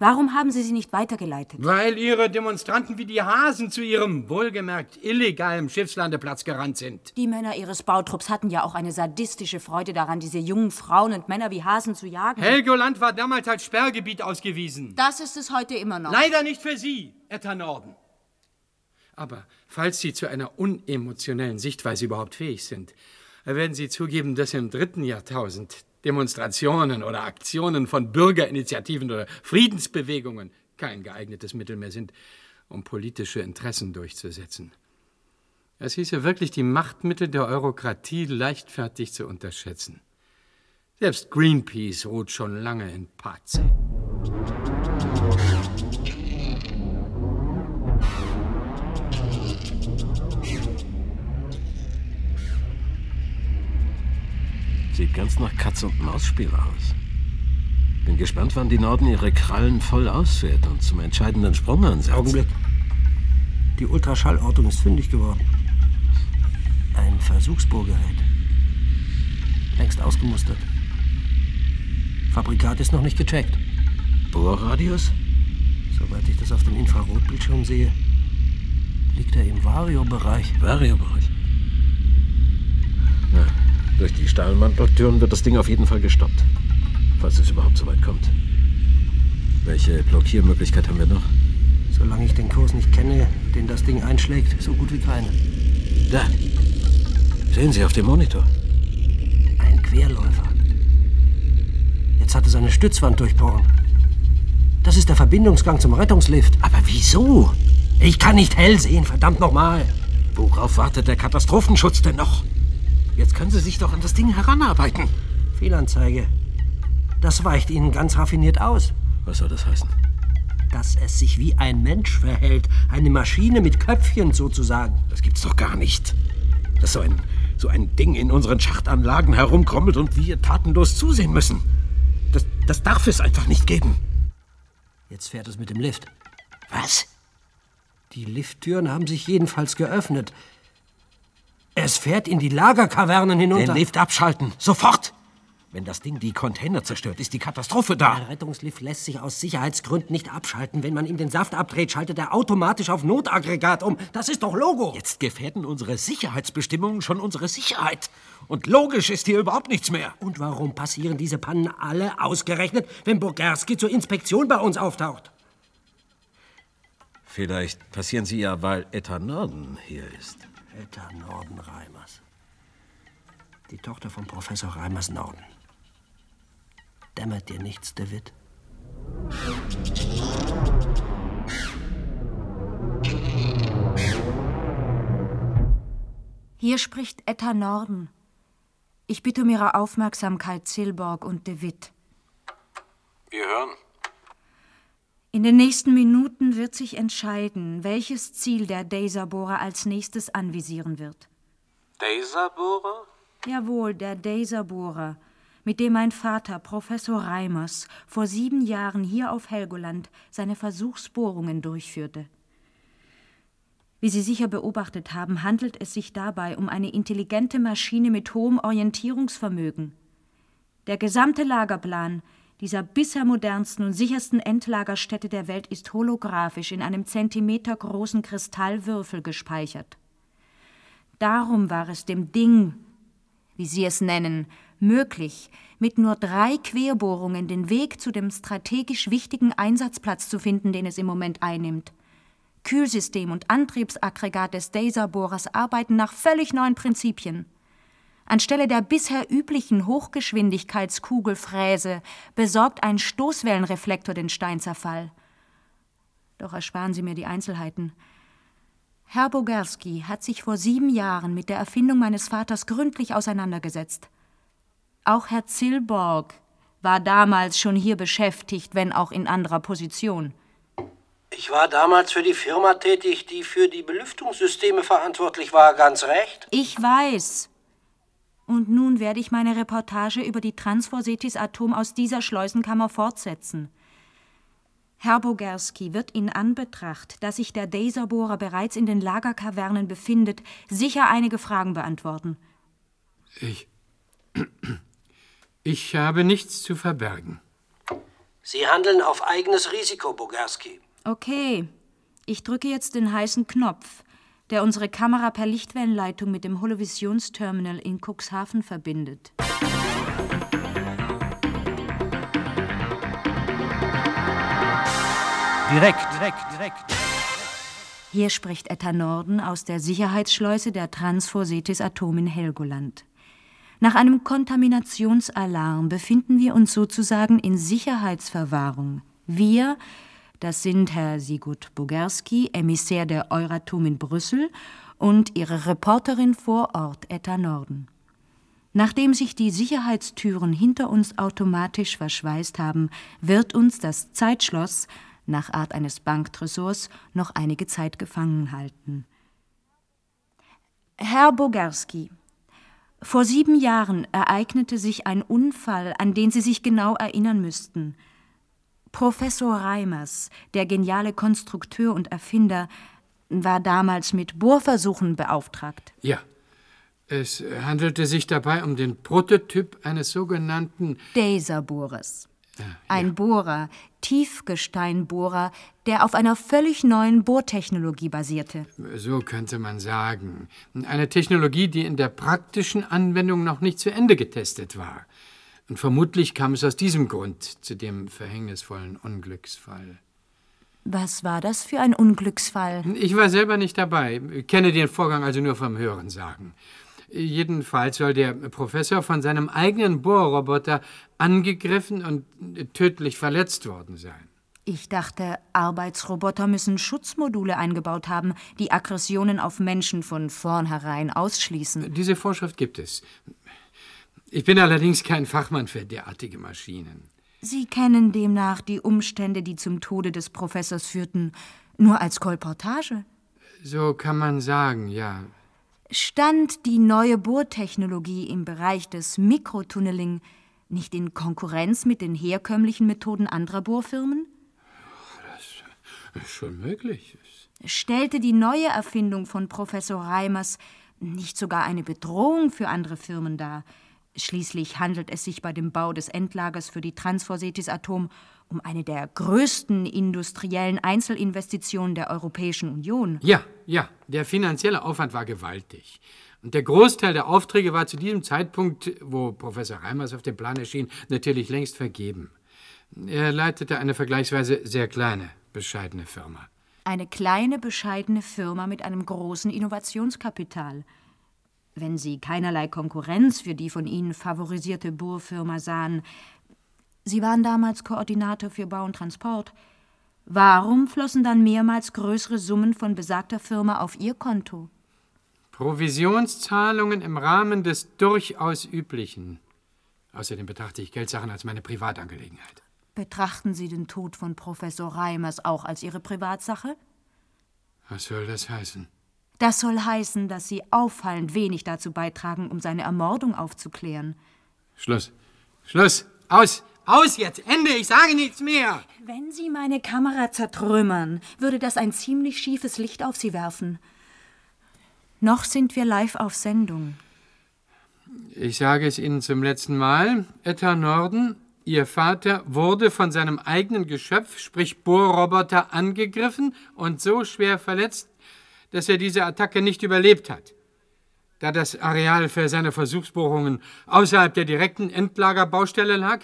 Warum haben Sie sie nicht weitergeleitet? Weil Ihre Demonstranten wie die Hasen zu ihrem wohlgemerkt illegalen Schiffslandeplatz gerannt sind. Die Männer Ihres Bautrupps hatten ja auch eine sadistische Freude daran, diese jungen Frauen und Männer wie Hasen zu jagen. Helgoland war damals als Sperrgebiet ausgewiesen. Das ist es heute immer noch. Leider nicht für Sie, Etta Norden. Aber falls Sie zu einer unemotionellen Sichtweise überhaupt fähig sind, werden Sie zugeben, dass im dritten Jahrtausend Demonstrationen oder Aktionen von Bürgerinitiativen oder Friedensbewegungen kein geeignetes Mittel mehr sind, um politische Interessen durchzusetzen. Es hieße wirklich, die Machtmittel der Eurokratie leichtfertig zu unterschätzen. Selbst Greenpeace ruht schon lange in Pace. Sieht ganz nach Katz- und Maus-Spiel aus. Bin gespannt, wann die Norden ihre Krallen voll ausfährt und zum entscheidenden Sprung ansetzt. Augenblick. Die Ultraschallortung ist fündig geworden. Ein Versuchsbohrgerät. Längst ausgemustert. Fabrikat ist noch nicht gecheckt. Bohrradius? Soweit ich das auf dem Infrarotbildschirm sehe, liegt er im Vario-Bereich. Vario-Bereich? Durch die Stahlmanteltüren wird das Ding auf jeden Fall gestoppt. Falls es überhaupt so weit kommt. Welche Blockiermöglichkeit haben wir noch? Solange ich den Kurs nicht kenne, den das Ding einschlägt, so gut wie keine. Da. Sehen Sie auf dem Monitor. Ein Querläufer. Jetzt hat es eine Stützwand durchbrochen. Das ist der Verbindungsgang zum Rettungslift. Aber wieso? Ich kann nicht hell sehen, verdammt nochmal. Worauf wartet der Katastrophenschutz denn noch? Jetzt können Sie sich doch an das Ding heranarbeiten. Fehlanzeige. Das weicht Ihnen ganz raffiniert aus. Was soll das heißen? Dass es sich wie ein Mensch verhält. Eine Maschine mit Köpfchen sozusagen. Das gibt's doch gar nicht. Dass so ein, so ein Ding in unseren Schachtanlagen herumkrommelt und wir tatenlos zusehen müssen. Das, das darf es einfach nicht geben. Jetzt fährt es mit dem Lift. Was? Die Lifttüren haben sich jedenfalls geöffnet. Es fährt in die Lagerkavernen hinunter. Den Lift abschalten. Sofort! Wenn das Ding die Container zerstört, ist die Katastrophe da. Der Rettungslift lässt sich aus Sicherheitsgründen nicht abschalten. Wenn man ihm den Saft abdreht, schaltet er automatisch auf Notaggregat um. Das ist doch Logo. Jetzt gefährden unsere Sicherheitsbestimmungen schon unsere Sicherheit. Und logisch ist hier überhaupt nichts mehr. Und warum passieren diese Pannen alle ausgerechnet, wenn Bogerski zur Inspektion bei uns auftaucht? Vielleicht passieren sie ja, weil Etta Norden hier ist. Etta Norden Reimers. Die Tochter von Professor Reimers Norden. Dämmert dir nichts, David? Hier spricht Etta Norden. Ich bitte um Ihre Aufmerksamkeit, Zilborg und De Witt. Wir hören. In den nächsten Minuten wird sich entscheiden, welches Ziel der Daserbohrer als nächstes anvisieren wird. Daserbohrer? Jawohl, der Daserbohrer, mit dem mein Vater, Professor Reimers, vor sieben Jahren hier auf Helgoland seine Versuchsbohrungen durchführte. Wie Sie sicher beobachtet haben, handelt es sich dabei um eine intelligente Maschine mit hohem Orientierungsvermögen. Der gesamte Lagerplan dieser bisher modernsten und sichersten Endlagerstätte der Welt ist holographisch in einem zentimetergroßen Kristallwürfel gespeichert. Darum war es dem Ding, wie Sie es nennen, möglich, mit nur drei Querbohrungen den Weg zu dem strategisch wichtigen Einsatzplatz zu finden, den es im Moment einnimmt. Kühlsystem und Antriebsaggregat des Daserbohrers arbeiten nach völlig neuen Prinzipien. Anstelle der bisher üblichen Hochgeschwindigkeitskugelfräse besorgt ein Stoßwellenreflektor den Steinzerfall. Doch ersparen Sie mir die Einzelheiten. Herr Bogerski hat sich vor sieben Jahren mit der Erfindung meines Vaters gründlich auseinandergesetzt. Auch Herr Zilborg war damals schon hier beschäftigt, wenn auch in anderer Position. Ich war damals für die Firma tätig, die für die Belüftungssysteme verantwortlich war, ganz recht? Ich weiß. Und nun werde ich meine Reportage über die Transforsetis-Atom aus dieser Schleusenkammer fortsetzen. Herr Bogerski wird in Anbetracht, dass sich der Daserbohrer bereits in den Lagerkavernen befindet, sicher einige Fragen beantworten. Ich. Ich habe nichts zu verbergen. Sie handeln auf eigenes Risiko, Bogerski. Okay, ich drücke jetzt den heißen Knopf, der unsere Kamera per Lichtwellenleitung mit dem Holovisionsterminal in Cuxhaven verbindet. Direkt, direkt, direkt. Hier spricht Etta Norden aus der Sicherheitsschleuse der Transforsetis Atom in Helgoland. Nach einem Kontaminationsalarm befinden wir uns sozusagen in Sicherheitsverwahrung. Wir, das sind Herr Sigurd Bogerski, Emissär der Euratom in Brüssel, und ihre Reporterin vor Ort, Etta Norden. Nachdem sich die Sicherheitstüren hinter uns automatisch verschweißt haben, wird uns das Zeitschloss nach Art eines Banktresors noch einige Zeit gefangen halten. Herr Bogerski, vor sieben Jahren ereignete sich ein Unfall, an den Sie sich genau erinnern müssten. Professor Reimers, der geniale Konstrukteur und Erfinder, war damals mit Bohrversuchen beauftragt. Ja. Es handelte sich dabei um den Prototyp eines sogenannten Daserbohrers. Ein Bohrer, Tiefgesteinbohrer, der auf einer völlig neuen Bohrtechnologie basierte. So könnte man sagen. Eine Technologie, die in der praktischen Anwendung noch nicht zu Ende getestet war. Und vermutlich kam es aus diesem Grund zu dem verhängnisvollen Unglücksfall. Was war das für ein Unglücksfall? Ich war selber nicht dabei, kenne den Vorgang also nur vom Hörensagen. Jedenfalls soll der Professor von seinem eigenen Bohrroboter angegriffen und tödlich verletzt worden sein. Ich dachte, Arbeitsroboter müssen Schutzmodule eingebaut haben, die Aggressionen auf Menschen von vornherein ausschließen. Diese Vorschrift gibt es. Ich bin allerdings kein Fachmann für derartige Maschinen. Sie kennen demnach die Umstände, die zum Tode des Professors führten, nur als Kolportage. So kann man sagen, ja. Stand die neue Bohrtechnologie im Bereich des Mikrotunneling nicht in Konkurrenz mit den herkömmlichen Methoden anderer Bohrfirmen? Das ist schon möglich. Stellte die neue Erfindung von Professor Reimers nicht sogar eine Bedrohung für andere Firmen dar? Schließlich handelt es sich bei dem Bau des Endlagers für die Transforsetis Atom um eine der größten industriellen Einzelinvestitionen der Europäischen Union. Ja, ja, der finanzielle Aufwand war gewaltig. Und der Großteil der Aufträge war zu diesem Zeitpunkt, wo Professor Reimers auf dem Plan erschien, natürlich längst vergeben. Er leitete eine vergleichsweise sehr kleine, bescheidene Firma. Eine kleine, bescheidene Firma mit einem großen Innovationskapital. Wenn Sie keinerlei Konkurrenz für die von Ihnen favorisierte Bohrfirma sahen, Sie waren damals Koordinator für Bau und Transport, warum flossen dann mehrmals größere Summen von besagter Firma auf Ihr Konto? Provisionszahlungen im Rahmen des durchaus üblichen. Außerdem betrachte ich Geldsachen als meine Privatangelegenheit. Betrachten Sie den Tod von Professor Reimers auch als Ihre Privatsache? Was soll das heißen? Das soll heißen, dass Sie auffallend wenig dazu beitragen, um seine Ermordung aufzuklären. Schluss. Schluss. Aus. Aus jetzt. Ende. Ich sage nichts mehr. Wenn Sie meine Kamera zertrümmern, würde das ein ziemlich schiefes Licht auf Sie werfen. Noch sind wir live auf Sendung. Ich sage es Ihnen zum letzten Mal. Etta Norden, Ihr Vater wurde von seinem eigenen Geschöpf, sprich Bohrroboter, angegriffen und so schwer verletzt, dass er diese Attacke nicht überlebt hat. Da das Areal für seine Versuchsbohrungen außerhalb der direkten Endlagerbaustelle lag,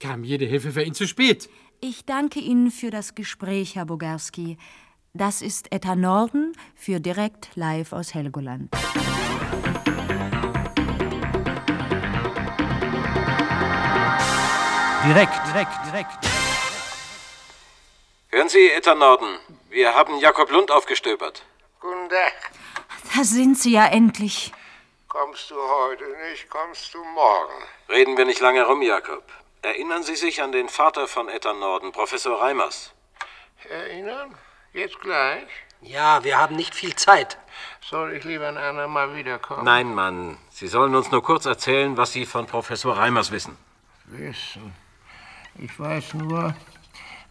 kam jede Hilfe für ihn zu spät. Ich danke Ihnen für das Gespräch, Herr Bogarski. Das ist Etta Norden für Direkt Live aus Helgoland. Direkt, direkt, direkt. Hören Sie, Etta Norden, wir haben Jakob Lund aufgestöbert. Guten Tag. Da sind Sie ja endlich. Kommst du heute nicht, kommst du morgen. Reden wir nicht lange rum, Jakob. Erinnern Sie sich an den Vater von Etta Norden, Professor Reimers? Erinnern? Jetzt gleich? Ja, wir haben nicht viel Zeit. Soll ich lieber ein andermal wiederkommen? Nein, Mann. Sie sollen uns nur kurz erzählen, was Sie von Professor Reimers wissen. Wissen. Ich weiß nur,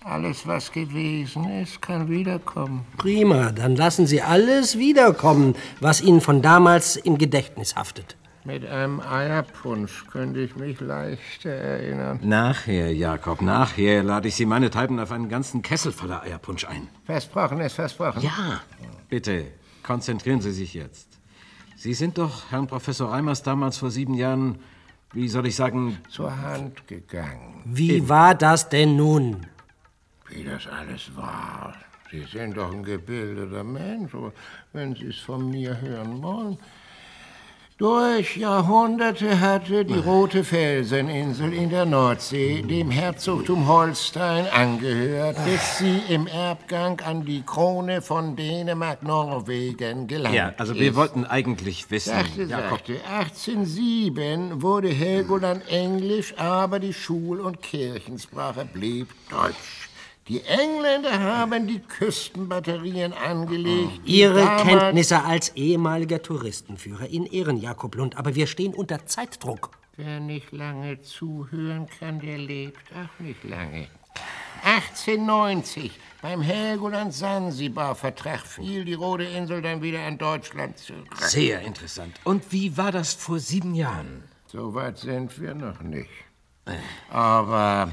alles, was gewesen ist, kann wiederkommen. Prima, dann lassen Sie alles wiederkommen, was Ihnen von damals im Gedächtnis haftet. Mit einem Eierpunsch könnte ich mich leichter erinnern. Nachher, Jakob, nachher lade ich Sie meinethalben auf einen ganzen Kessel voller Eierpunsch ein. Versprochen ist versprochen. Ja. Bitte, konzentrieren Sie sich jetzt. Sie sind doch Herrn Professor Reimers damals vor sieben Jahren, wie soll ich sagen, Zur Hand gegangen. Wie war das denn nun? Wie das alles war. Sie sind doch ein gebildeter Mensch, aber wenn Sie es von mir hören wollen. Durch Jahrhunderte hatte die Rote Felseninsel in der Nordsee dem Herzogtum Holstein angehört, bis sie im Erbgang an die Krone von Dänemark-Norwegen gelangt Ja, also ist. wir wollten eigentlich wissen, Sachte, Jakob. sachte. 1807 wurde Helgoland Englisch, aber die Schul- und Kirchensprache blieb Deutsch. Die Engländer haben die Küstenbatterien angelegt. Ihre Kenntnisse als ehemaliger Touristenführer in Ehren, Jakob Lund, aber wir stehen unter Zeitdruck. Wer nicht lange zuhören kann, der lebt auch nicht lange. 1890 beim Helgoland-Sansibar-Vertrag fiel die Rote Insel dann wieder an Deutschland zurück. Sehr interessant. Und wie war das vor sieben Jahren? So weit sind wir noch nicht. Aber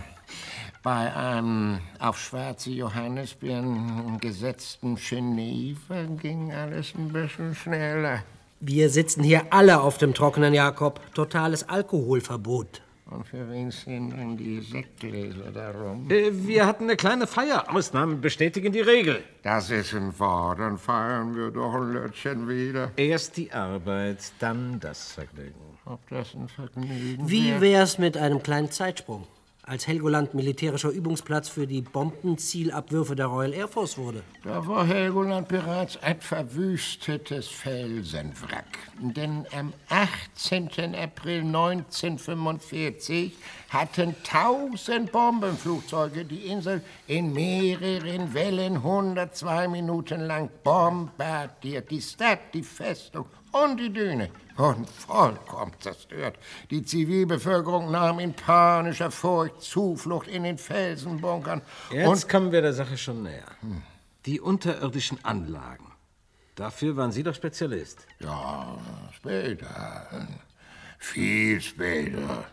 bei einem auf schwarze Johannisbeeren gesetzten Geneva ging alles ein bisschen schneller. Wir sitzen hier alle auf dem Trockenen, Jakob. Totales Alkoholverbot. Und für wen sind denn die Sektgläser darum? Äh, Wir hatten eine kleine Feier. Ausnahmen bestätigen die Regel. Das ist ein Wort, dann feiern wir doch ein Lötchen wieder. Erst die Arbeit, dann das Vergnügen. Ob das ein Vergnügen Wie wär? wär's mit einem kleinen Zeitsprung? Als Helgoland militärischer Übungsplatz für die Bombenzielabwürfe der Royal Air Force wurde. Da war Helgoland bereits ein verwüstetes Felsenwrack. Denn am 18. April 1945 hatten tausend Bombenflugzeuge die Insel in mehreren Wellen 102 Minuten lang bombardiert. Die Stadt, die Festung und die Düne wurden vollkommen zerstört. Die Zivilbevölkerung nahm in panischer Furcht Zuflucht in den Felsenbunkern. Jetzt kommen wir der Sache schon näher. Die unterirdischen Anlagen. Dafür waren Sie doch Spezialist. Ja, später. Viel später.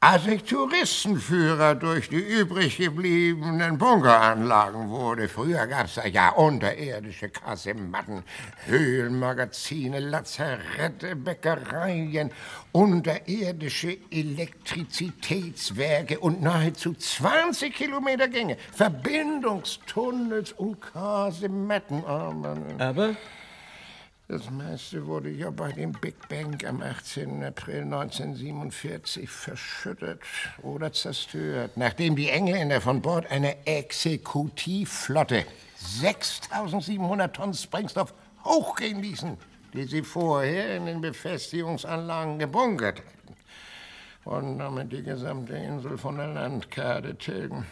Als ich Touristenführer durch die übrig gebliebenen Bunkeranlagen wurde. Früher gab es ja unterirdische Kasematten, Höhlenmagazine, Lazarette, Bäckereien, unterirdische Elektrizitätswerke und nahezu 20 Kilometer Gänge, Verbindungstunnels und Kasematten. Aber Aber Das meiste wurde ja bei dem Big Bang am 18. April 1947 verschüttet oder zerstört, nachdem die Engländer von Bord einer Exekutivflotte 6700 Tonnen Sprengstoff hochgehen ließen, die sie vorher in den Befestigungsanlagen gebunkert hatten. Und damit die gesamte Insel von der Landkarte tilgen.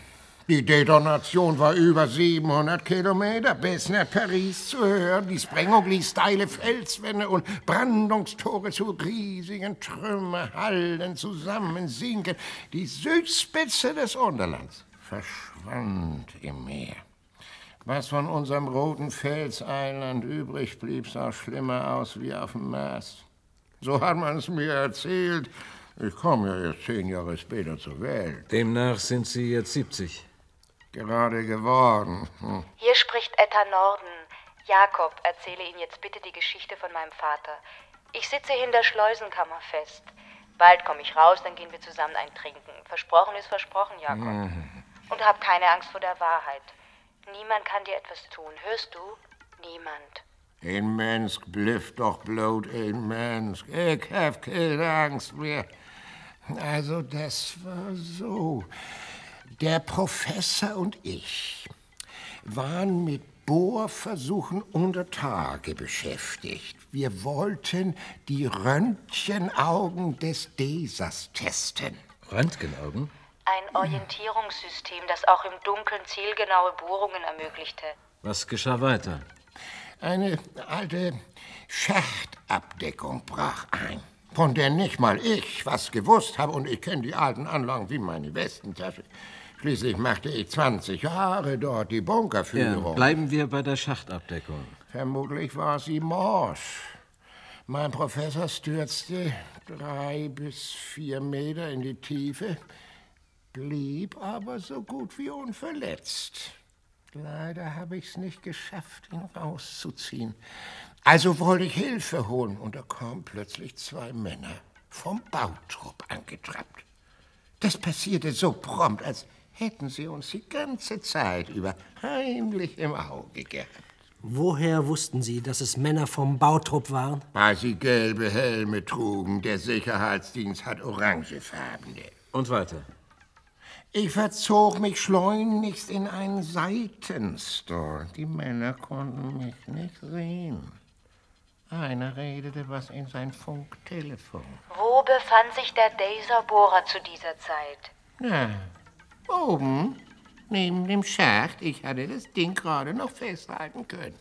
Die Detonation war über 700 Kilometer bis nach Paris zu hören. Die Sprengung ließ steile Felswände und Brandungstore zu riesigen Trümmerhallen zusammensinken. Die Südspitze des Unterlands verschwand im Meer. Was von unserem roten Felseiland übrig blieb, sah schlimmer aus wie auf dem Mars. So hat man es mir erzählt. Ich komme ja jetzt zehn Jahre später zur Welt. Demnach sind Sie jetzt 70. Gerade geworden. Hm. Hier spricht Etta Norden. Jakob, erzähle Ihnen jetzt bitte die Geschichte von meinem Vater. Ich sitze hier in der Schleusenkammer fest. Bald komme ich raus, dann gehen wir zusammen ein Trinken. Versprochen ist versprochen, Jakob. Mhm. Und hab keine Angst vor der Wahrheit. Niemand kann dir etwas tun. Hörst du? Niemand. Ein Mensch blifft doch bloot ein Mensch. Ich hab keine Angst mehr. Also, das war so. Der Professor und ich waren mit Bohrversuchen unter Tage beschäftigt. Wir wollten die Röntgenaugen des Desas testen. Röntgenaugen? Ein Orientierungssystem, das auch im Dunkeln zielgenaue Bohrungen ermöglichte. Was geschah weiter? Eine alte Schachtabdeckung brach ein, von der nicht mal ich was gewusst habe. Und ich kenne die alten Anlagen wie meine Westentasche. Schließlich machte ich 20 Jahre dort die Ja, Bunkerführung. bleiben wir bei der Schachtabdeckung. Vermutlich war sie morsch. Mein Professor stürzte drei bis vier Meter in die Tiefe, blieb aber so gut wie unverletzt. Leider habe ich es nicht geschafft, ihn rauszuziehen. Also wollte ich Hilfe holen und da kamen plötzlich zwei Männer vom Bautrupp angetrappt. Das passierte so prompt, als hätten sie uns die ganze Zeit über heimlich im Auge gehabt. Woher wussten Sie, dass es Männer vom Bautrupp waren? Weil sie gelbe Helme trugen. Der Sicherheitsdienst hat orangefarbene. Und weiter? Ich verzog mich schleunigst in einen Seitenstore. Die Männer konnten mich nicht sehen. Einer redete was in sein Funktelefon. Wo befand sich der Daserbohrer zu dieser Zeit? Na, oben, neben dem Schacht. Ich hatte das Ding gerade noch festhalten können.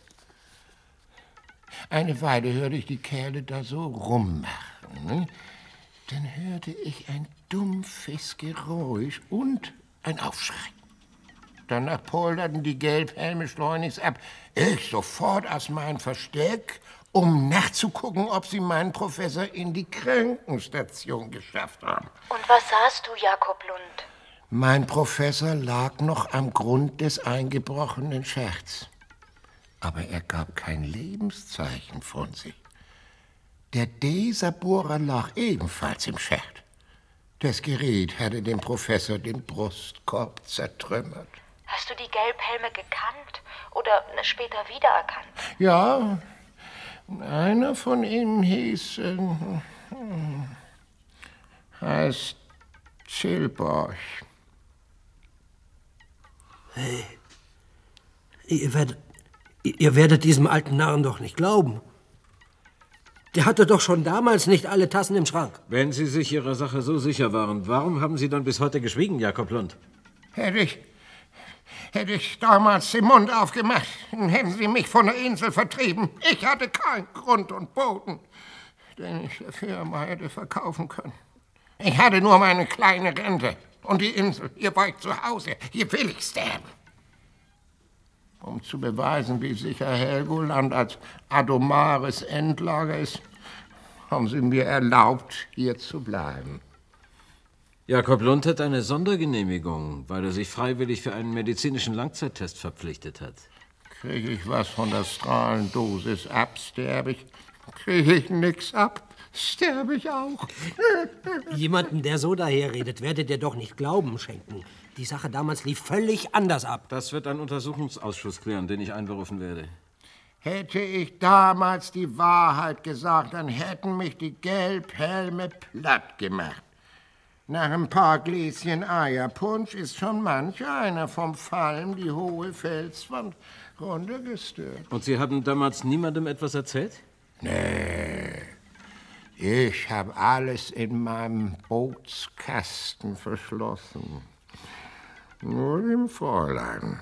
Eine Weile hörte ich die Kerle da so rummachen. Ne? Dann hörte ich ein dumpfes Geräusch und ein Aufschrei. Danach polterten die Gelbhelme schleunigst ab. Ich sofort aus meinem Versteck, um nachzugucken, ob sie meinen Professor in die Krankenstation geschafft haben. Und was sahst du, Jakob Lund? Mein Professor lag noch am Grund des eingebrochenen Schachts. Aber er gab kein Lebenszeichen von sich. Der Deserbohrer lag ebenfalls im Schacht. Das Gerät hatte dem Professor den Brustkorb zertrümmert. Hast du die Gelbhelme gekannt oder später wiedererkannt? Ja, einer von ihnen hieß. Äh, heißt Zilborch. Hey, ihr werdet, ihr werdet diesem alten Narren doch nicht glauben. Der hatte doch schon damals nicht alle Tassen im Schrank. Wenn Sie sich Ihrer Sache so sicher waren, warum haben Sie dann bis heute geschwiegen, Jakob Lund? Hätte ich, hätte ich damals den Mund aufgemacht, dann hätten sie mich von der Insel vertrieben. Ich hatte keinen Grund und Boden, den ich der Firma hätte verkaufen können. Ich hatte nur meine kleine Rente und die Insel. Hier war ich zu Hause. Hier will ich sterben. Um zu beweisen, wie sicher Helgoland als adomares Endlager ist, haben sie mir erlaubt, hier zu bleiben. Jakob Lund hat eine Sondergenehmigung, weil er sich freiwillig für einen medizinischen Langzeittest verpflichtet hat. Kriege ich was von der Strahlendosis ab, sterbe ich. Kriege ich nix ab, sterbe ich auch. Jemanden, der so daherredet, werdet ihr doch nicht Glauben schenken. Die Sache damals lief völlig anders ab. Das wird ein Untersuchungsausschuss klären, den ich einberufen werde. Hätte ich damals die Wahrheit gesagt, dann hätten mich die Gelbhelme platt gemacht. Nach ein paar Gläschen Eierpunsch ist schon manch einer vom Fallen die hohe Felswand runtergestört. Und Sie haben damals niemandem etwas erzählt? Nee, ich habe alles in meinem Bootskasten verschlossen. Nur dem Fräulein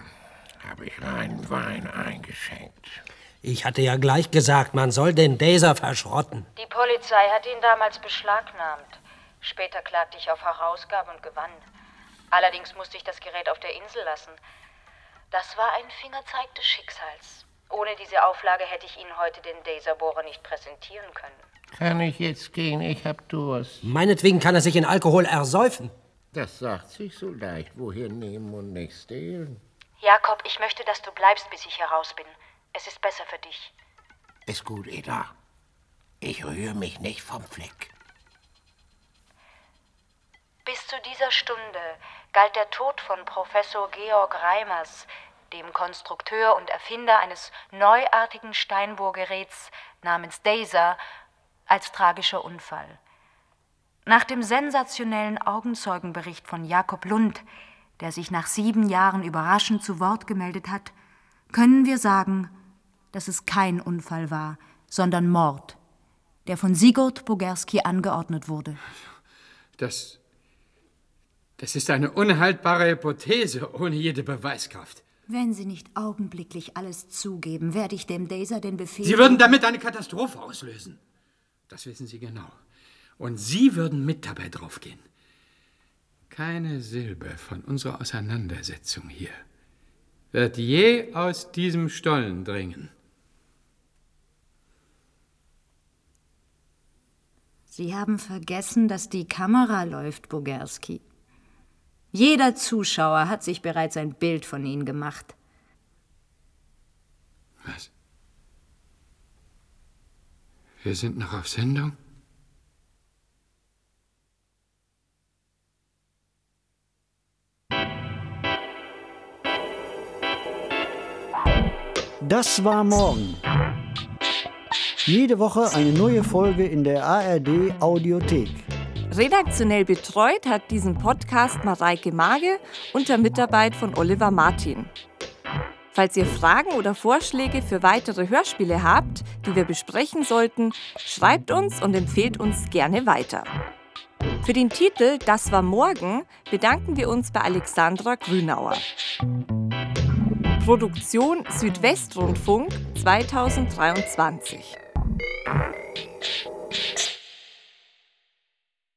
habe ich reinen Wein eingeschenkt. Ich hatte ja gleich gesagt, man soll den Daser verschrotten. Die Polizei hat ihn damals beschlagnahmt. Später klagte ich auf Herausgabe und gewann. Allerdings musste ich das Gerät auf der Insel lassen. Das war ein Fingerzeig des Schicksals. Ohne diese Auflage hätte ich Ihnen heute den Daserbohrer nicht präsentieren können. Kann ich jetzt gehen? Ich hab Durst. Meinetwegen kann er sich in Alkohol ersäufen. Das sagt sich so leicht. Woher nehmen und nicht stehlen? Jakob, ich möchte, dass du bleibst, bis ich heraus bin. Es ist besser für dich. Ist gut, Eda. Ich rühre mich nicht vom Fleck. Bis zu dieser Stunde galt der Tod von Professor Georg Reimers, dem Konstrukteur und Erfinder eines neuartigen Steinbohrgeräts namens Daser, als tragischer Unfall. Nach dem sensationellen Augenzeugenbericht von Jakob Lund, der sich nach sieben Jahren überraschend zu Wort gemeldet hat, können wir sagen, dass es kein Unfall war, sondern Mord, der von Sigurd Bogerski angeordnet wurde. Das. Das ist eine unhaltbare Hypothese ohne jede Beweiskraft. Wenn Sie nicht augenblicklich alles zugeben, werde ich dem Daser den Befehl. Sie würden damit eine Katastrophe auslösen. Das wissen Sie genau. Und Sie würden mit dabei draufgehen. Keine Silbe von unserer Auseinandersetzung hier wird je aus diesem Stollen dringen. Sie haben vergessen, dass die Kamera läuft, Bogerski. Jeder Zuschauer hat sich bereits ein Bild von Ihnen gemacht. Was? Wir sind noch auf Sendung? Das war morgen. Jede Woche eine neue Folge in der ARD Audiothek. Redaktionell betreut hat diesen Podcast Mareike Mage unter Mitarbeit von Oliver Martin. Falls ihr Fragen oder Vorschläge für weitere Hörspiele habt, die wir besprechen sollten, schreibt uns und empfehlt uns gerne weiter. Für den Titel Das war morgen bedanken wir uns bei Alexandra Grünauer. Produktion Südwestrundfunk 2023.